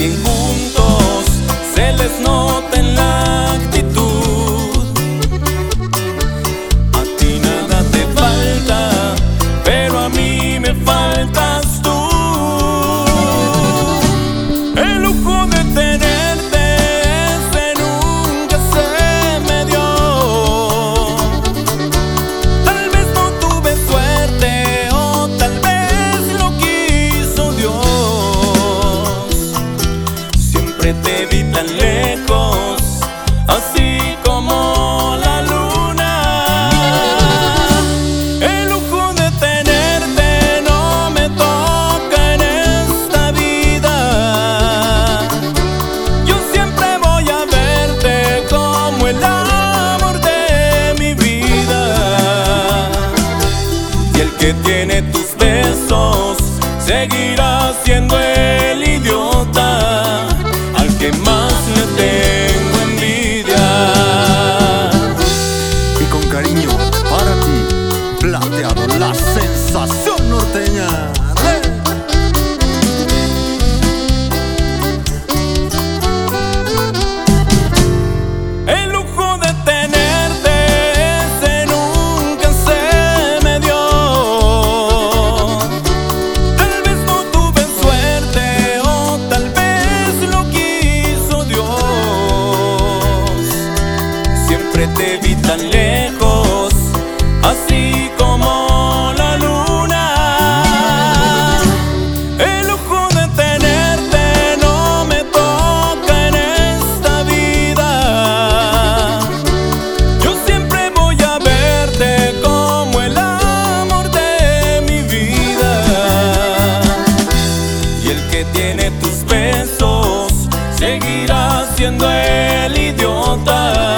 también tan lejos, así como la luna. El lujo de tenerte no me toca en esta vida. Yo siempre voy a verte como el amor de mi vida. Y el que tiene tus besos seguirá siendo él. te vi tan lejos, así como la luna. El lujo de tenerte no me toca en esta vida. Yo siempre voy a verte como el amor de mi vida. Y el que tiene tus besos seguirá siendo el idiota.